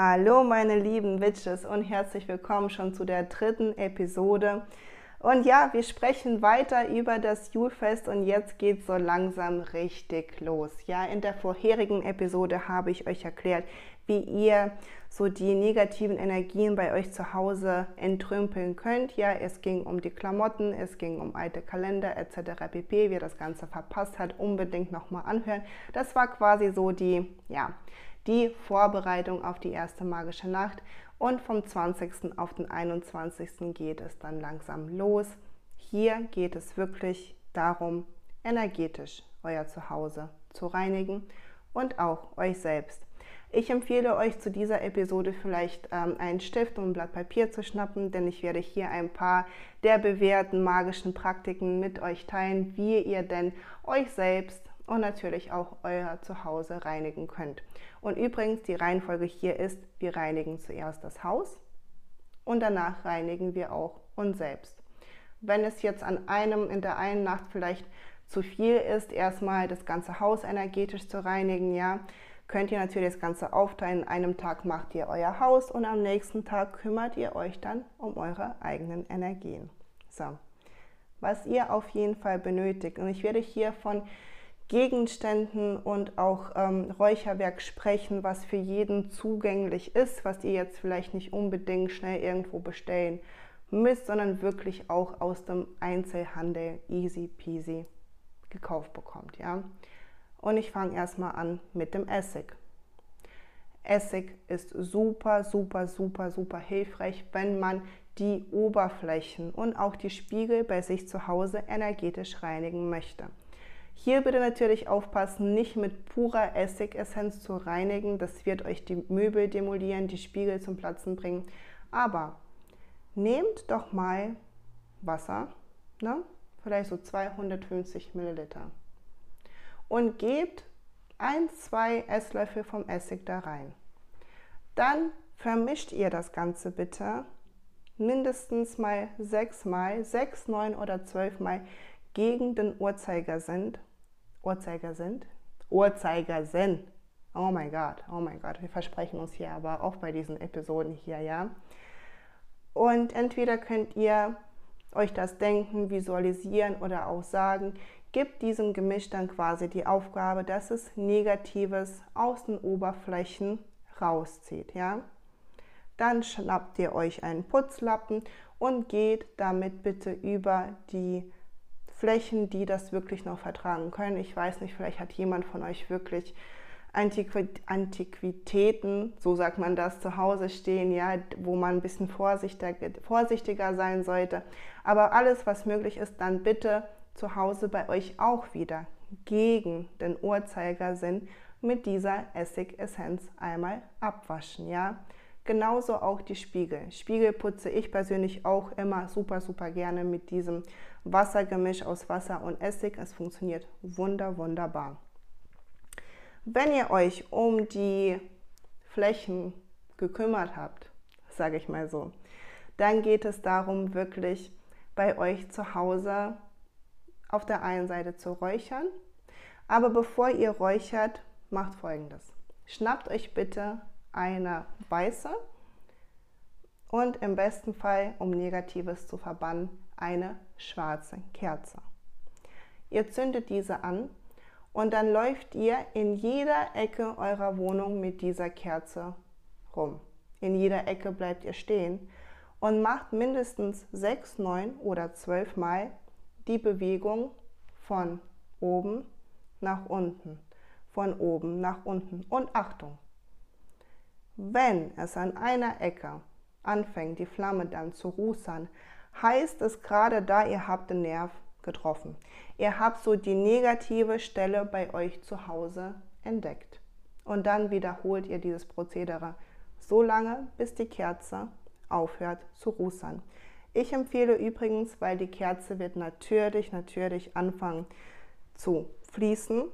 Hallo meine lieben Witches und herzlich willkommen schon zu der dritten Episode. Und ja, wir sprechen weiter über das Julfest und jetzt geht so langsam richtig los. Ja, in der vorherigen Episode habe ich euch erklärt, wie ihr so die negativen Energien bei euch zu Hause entrümpeln könnt. Ja, es ging um die Klamotten, es ging um alte Kalender etc. pp. Wer das Ganze verpasst hat, unbedingt nochmal anhören. Das war quasi so die, ja, die Vorbereitung auf die erste magische Nacht und vom 20. auf den 21. geht es dann langsam los. Hier geht es wirklich darum, energetisch euer Zuhause zu reinigen und auch euch selbst. Ich empfehle euch zu dieser Episode vielleicht ähm, einen Stift und ein Blatt Papier zu schnappen, denn ich werde hier ein paar der bewährten magischen Praktiken mit euch teilen, wie ihr denn euch selbst und natürlich auch euer Zuhause reinigen könnt. Und übrigens, die Reihenfolge hier ist, wir reinigen zuerst das Haus und danach reinigen wir auch uns selbst. Wenn es jetzt an einem in der einen Nacht vielleicht zu viel ist, erstmal das ganze Haus energetisch zu reinigen, ja, könnt ihr natürlich das Ganze aufteilen. An einem Tag macht ihr euer Haus und am nächsten Tag kümmert ihr euch dann um eure eigenen Energien. So, was ihr auf jeden Fall benötigt. Und ich werde hier von Gegenständen und auch ähm, Räucherwerk sprechen, was für jeden zugänglich ist, was ihr jetzt vielleicht nicht unbedingt schnell irgendwo bestellen müsst, sondern wirklich auch aus dem Einzelhandel easy peasy gekauft bekommt. Ja? Und ich fange erstmal an mit dem Essig. Essig ist super, super, super, super hilfreich, wenn man die Oberflächen und auch die Spiegel bei sich zu Hause energetisch reinigen möchte. Hier bitte natürlich aufpassen, nicht mit purer Essigessenz zu reinigen. Das wird euch die Möbel demolieren, die Spiegel zum Platzen bringen. Aber nehmt doch mal Wasser, ne? vielleicht so 250 Milliliter, und gebt ein, zwei Esslöffel vom Essig da rein. Dann vermischt ihr das Ganze bitte mindestens mal sechs Mal, sechs, neun oder zwölf Mal gegen den Uhrzeigersinn Uhrzeigersinn. Uhrzeigersinn. Oh mein Gott, oh mein Gott, wir versprechen uns hier aber auch bei diesen Episoden hier, ja. Und entweder könnt ihr euch das denken, visualisieren oder auch sagen, gibt diesem Gemisch dann quasi die Aufgabe, dass es Negatives aus den Oberflächen rauszieht, ja. Dann schnappt ihr euch einen Putzlappen und geht damit bitte über die Flächen, die das wirklich noch vertragen können. Ich weiß nicht, vielleicht hat jemand von euch wirklich Antiquitäten, so sagt man das, zu Hause stehen, ja, wo man ein bisschen vorsichtiger, vorsichtiger sein sollte. Aber alles, was möglich ist, dann bitte zu Hause bei euch auch wieder gegen den Uhrzeigersinn mit dieser Essigessenz einmal abwaschen, ja. Genauso auch die Spiegel. Spiegel putze ich persönlich auch immer super, super gerne mit diesem Wassergemisch aus Wasser und Essig. Es funktioniert wunder, wunderbar. Wenn ihr euch um die Flächen gekümmert habt, sage ich mal so, dann geht es darum, wirklich bei euch zu Hause auf der einen Seite zu räuchern. Aber bevor ihr räuchert, macht folgendes. Schnappt euch bitte eine weiße und im besten Fall, um Negatives zu verbannen, eine schwarze Kerze. Ihr zündet diese an und dann läuft ihr in jeder Ecke eurer Wohnung mit dieser Kerze rum. In jeder Ecke bleibt ihr stehen und macht mindestens sechs, neun oder zwölf Mal die Bewegung von oben nach unten, von oben nach unten. Und Achtung, wenn es an einer Ecke anfängt, die Flamme dann zu rußern, heißt es gerade da, ihr habt den Nerv getroffen. Ihr habt so die negative Stelle bei euch zu Hause entdeckt. Und dann wiederholt ihr dieses Prozedere so lange, bis die Kerze aufhört zu rußern. Ich empfehle übrigens, weil die Kerze wird natürlich, natürlich anfangen zu fließen.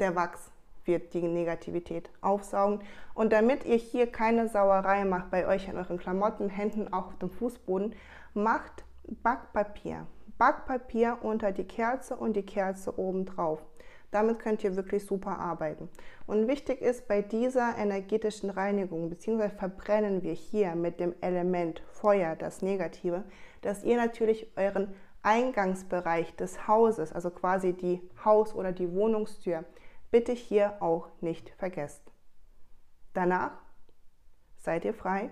Der Wachs wird die Negativität aufsaugen. Und damit ihr hier keine Sauerei macht bei euch an euren Klamotten, Händen, auch auf dem Fußboden, macht Backpapier. Backpapier unter die Kerze und die Kerze oben drauf. Damit könnt ihr wirklich super arbeiten. Und wichtig ist bei dieser energetischen Reinigung, beziehungsweise verbrennen wir hier mit dem Element Feuer, das Negative, dass ihr natürlich euren Eingangsbereich des Hauses, also quasi die Haus- oder die Wohnungstür, bitte hier auch nicht vergesst. Danach seid ihr frei.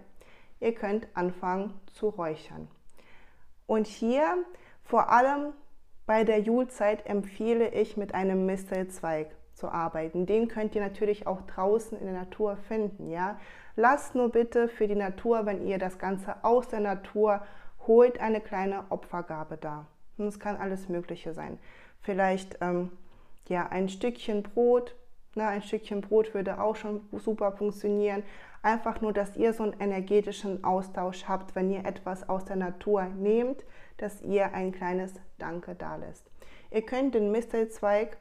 Ihr könnt anfangen zu räuchern. Und hier vor allem bei der Julzeit empfehle ich mit einem Mistelzweig zu arbeiten. Den könnt ihr natürlich auch draußen in der Natur finden. Ja? Lasst nur bitte für die Natur, wenn ihr das Ganze aus der Natur holt, eine kleine Opfergabe da. Und es kann alles Mögliche sein. Vielleicht ähm, ja ein Stückchen Brot, na, ein Stückchen Brot würde auch schon super funktionieren. Einfach nur, dass ihr so einen energetischen Austausch habt, wenn ihr etwas aus der Natur nehmt, dass ihr ein kleines Danke da lässt. Ihr könnt den Mistelzweig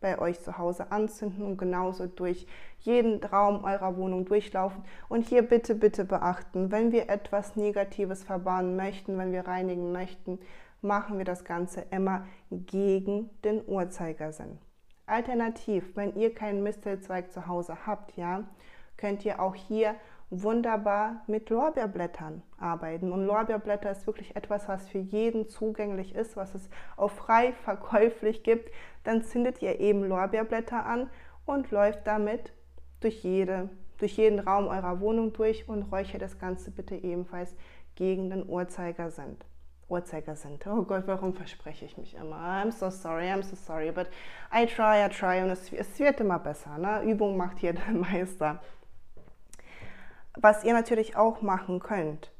bei euch zu Hause anzünden und genauso durch jeden Raum eurer Wohnung durchlaufen. Und hier bitte, bitte beachten, wenn wir etwas Negatives verbannen möchten, wenn wir reinigen möchten, machen wir das Ganze immer gegen den Uhrzeigersinn. Alternativ, wenn ihr keinen Mistelzweig zu Hause habt, ja, könnt ihr auch hier wunderbar mit Lorbeerblättern arbeiten. Und Lorbeerblätter ist wirklich etwas, was für jeden zugänglich ist, was es auch frei verkäuflich gibt. Dann zündet ihr eben Lorbeerblätter an und läuft damit durch, jede, durch jeden Raum eurer Wohnung durch und räuchert das Ganze bitte ebenfalls gegen den Uhrzeigersinn. Uhrzeiger sind. Oh Gott, warum verspreche ich mich immer? I'm so sorry, I'm so sorry, but I try, I try und es, es wird immer besser. Ne? Übung macht hier der Meister. Was ihr natürlich auch machen könnt,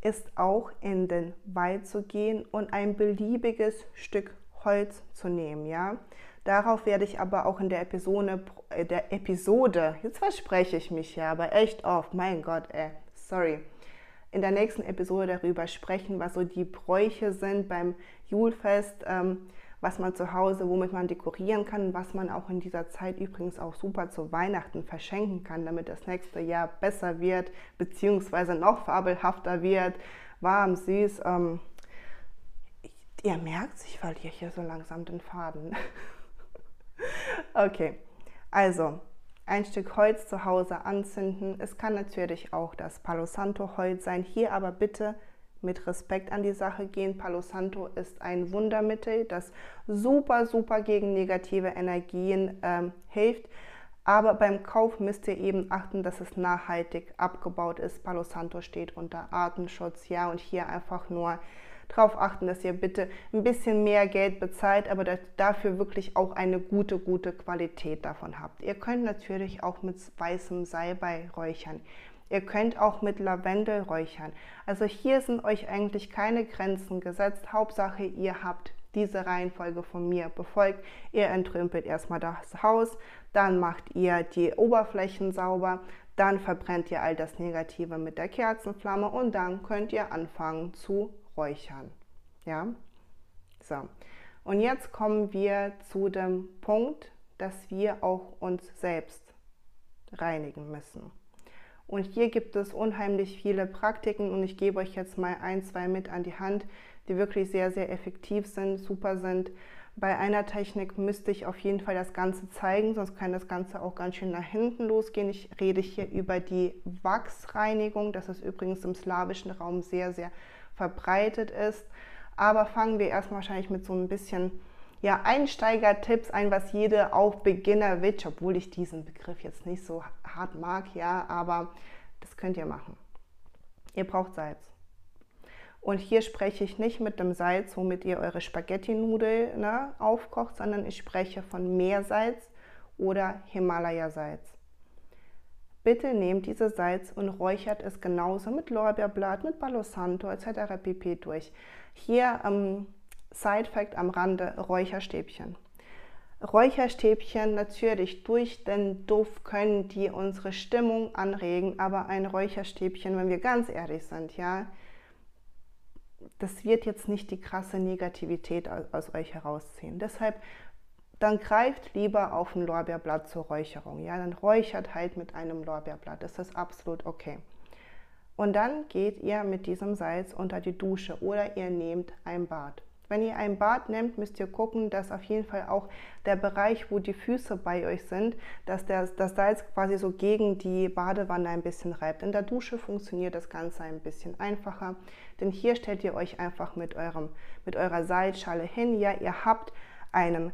ist auch in den Wald zu gehen und ein beliebiges Stück Holz zu nehmen, ja. Darauf werde ich aber auch in der Episode, äh, der Episode, jetzt verspreche ich mich ja, aber echt oft, mein Gott, ey, sorry, in der nächsten Episode darüber sprechen, was so die Bräuche sind beim Julfest, ähm, was man zu Hause, womit man dekorieren kann, was man auch in dieser Zeit übrigens auch super zu Weihnachten verschenken kann, damit das nächste Jahr besser wird, beziehungsweise noch fabelhafter wird, warm, süß. Ähm, ihr merkt, ich verliere hier so langsam den Faden. okay, also ein Stück Holz zu Hause anzünden. Es kann natürlich auch das Palo Santo Holz sein. Hier aber bitte mit Respekt an die Sache gehen. Palo Santo ist ein Wundermittel, das super, super gegen negative Energien ähm, hilft. Aber beim Kauf müsst ihr eben achten, dass es nachhaltig abgebaut ist. Palo Santo steht unter Artenschutz, ja, und hier einfach nur darauf achten, dass ihr bitte ein bisschen mehr Geld bezahlt, aber dafür wirklich auch eine gute, gute Qualität davon habt. Ihr könnt natürlich auch mit weißem Salbei räuchern. Ihr könnt auch mit Lavendel räuchern. Also hier sind euch eigentlich keine Grenzen gesetzt. Hauptsache, ihr habt diese Reihenfolge von mir befolgt. Ihr entrümpelt erstmal das Haus, dann macht ihr die Oberflächen sauber, dann verbrennt ihr all das Negative mit der Kerzenflamme und dann könnt ihr anfangen zu räuchern. Ja? So. Und jetzt kommen wir zu dem Punkt, dass wir auch uns selbst reinigen müssen. Und hier gibt es unheimlich viele Praktiken und ich gebe euch jetzt mal ein, zwei mit an die Hand, die wirklich sehr, sehr effektiv sind, super sind. Bei einer Technik müsste ich auf jeden Fall das Ganze zeigen, sonst kann das Ganze auch ganz schön nach hinten losgehen. Ich rede hier über die Wachsreinigung. Das ist übrigens im slawischen Raum sehr, sehr verbreitet ist. Aber fangen wir erstmal wahrscheinlich mit so ein bisschen ja, Einsteiger-Tipps ein, was jede auch Beginner Witch, obwohl ich diesen Begriff jetzt nicht so hart mag, ja, aber das könnt ihr machen. Ihr braucht Salz. Und hier spreche ich nicht mit dem Salz, womit ihr eure Spaghetti-Nudel ne, aufkocht, sondern ich spreche von Meersalz oder Himalaya-Salz. Bitte nehmt dieses Salz und räuchert es genauso mit Lorbeerblatt, mit Palo Santo etc. pp. durch. Hier ähm, Side Fact am Rande, Räucherstäbchen. Räucherstäbchen natürlich durch den Duft können die unsere Stimmung anregen, aber ein Räucherstäbchen, wenn wir ganz ehrlich sind, ja, das wird jetzt nicht die krasse Negativität aus euch herausziehen. Deshalb dann greift lieber auf ein Lorbeerblatt zur Räucherung. Ja, dann räuchert halt mit einem Lorbeerblatt. Das ist absolut okay. Und dann geht ihr mit diesem Salz unter die Dusche oder ihr nehmt ein Bad. Wenn ihr ein Bad nehmt, müsst ihr gucken, dass auf jeden Fall auch der Bereich, wo die Füße bei euch sind, dass der, das Salz quasi so gegen die Badewanne ein bisschen reibt. In der Dusche funktioniert das Ganze ein bisschen einfacher, denn hier stellt ihr euch einfach mit, eurem, mit eurer Salzschale hin. Ja, ihr habt einen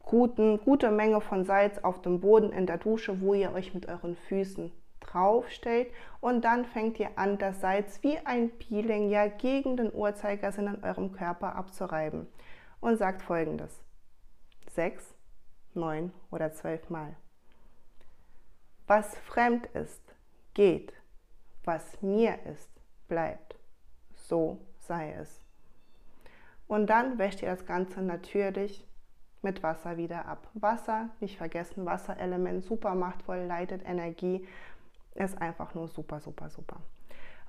guten, gute Menge von Salz auf dem Boden in der Dusche, wo ihr euch mit euren Füßen draufstellt und dann fängt ihr an, das Salz wie ein Peeling ja gegen den Uhrzeigersinn an eurem Körper abzureiben und sagt folgendes. Sechs, neun oder zwölf Mal. Was fremd ist, geht. Was mir ist, bleibt. So sei es. Und dann wäscht ihr das Ganze natürlich mit Wasser wieder ab. Wasser, nicht vergessen, Wasserelement, super machtvoll, leitet Energie, ist einfach nur super, super, super.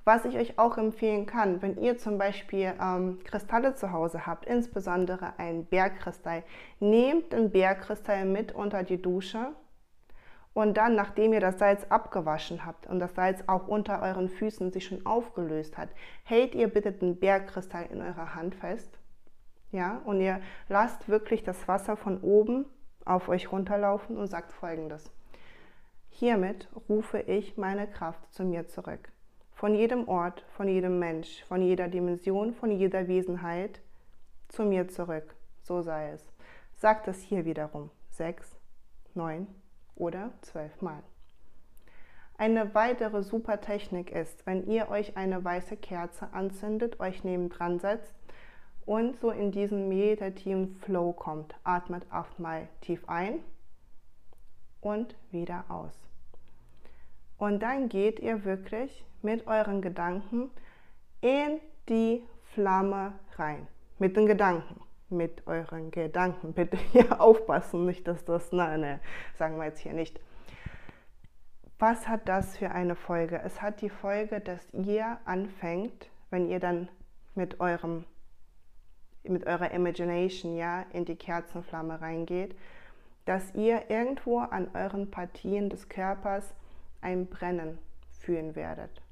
Was ich euch auch empfehlen kann, wenn ihr zum Beispiel ähm, Kristalle zu Hause habt, insbesondere ein Bergkristall, nehmt den Bergkristall mit unter die Dusche und dann, nachdem ihr das Salz abgewaschen habt und das Salz auch unter euren Füßen sich schon aufgelöst hat, hält ihr bitte den Bergkristall in eurer Hand fest. Ja, und ihr lasst wirklich das Wasser von oben auf euch runterlaufen und sagt folgendes. Hiermit rufe ich meine Kraft zu mir zurück. Von jedem Ort, von jedem Mensch, von jeder Dimension, von jeder Wesenheit zu mir zurück. So sei es. Sagt es hier wiederum sechs, neun oder zwölf Mal. Eine weitere super Technik ist, wenn ihr euch eine weiße Kerze anzündet, euch nebendran setzt und so in diesen meditativen Flow kommt. Atmet achtmal tief ein und wieder aus. Und dann geht ihr wirklich mit euren Gedanken in die Flamme rein. Mit den Gedanken. Mit euren Gedanken. Bitte hier aufpassen, nicht, dass das, nein, nein, sagen wir jetzt hier nicht. Was hat das für eine Folge? Es hat die Folge, dass ihr anfängt, wenn ihr dann mit eurem mit eurer Imagination ja in die Kerzenflamme reingeht, dass ihr irgendwo an euren Partien des Körpers ein Brennen fühlen werdet.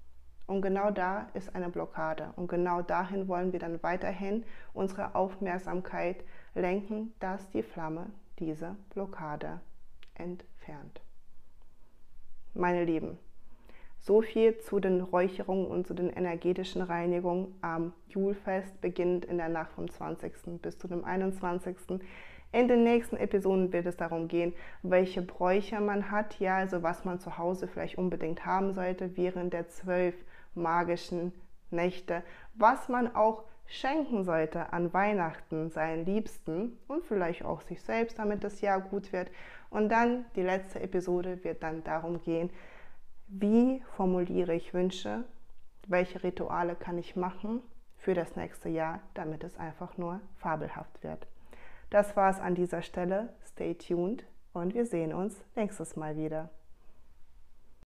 Und genau da ist eine Blockade. Und genau dahin wollen wir dann weiterhin unsere Aufmerksamkeit lenken, dass die Flamme diese Blockade entfernt. Meine Lieben, so viel zu den Räucherungen und zu den energetischen Reinigungen am Julfest, beginnend in der Nacht vom 20. bis zu dem 21. In den nächsten Episoden wird es darum gehen, welche Bräuche man hat, ja, also was man zu Hause vielleicht unbedingt haben sollte während der zwölf magischen Nächte, was man auch schenken sollte an Weihnachten seinen Liebsten und vielleicht auch sich selbst, damit das Jahr gut wird. Und dann die letzte Episode wird dann darum gehen, wie formuliere ich Wünsche, welche Rituale kann ich machen für das nächste Jahr, damit es einfach nur fabelhaft wird. Das war es an dieser Stelle. Stay tuned und wir sehen uns nächstes Mal wieder.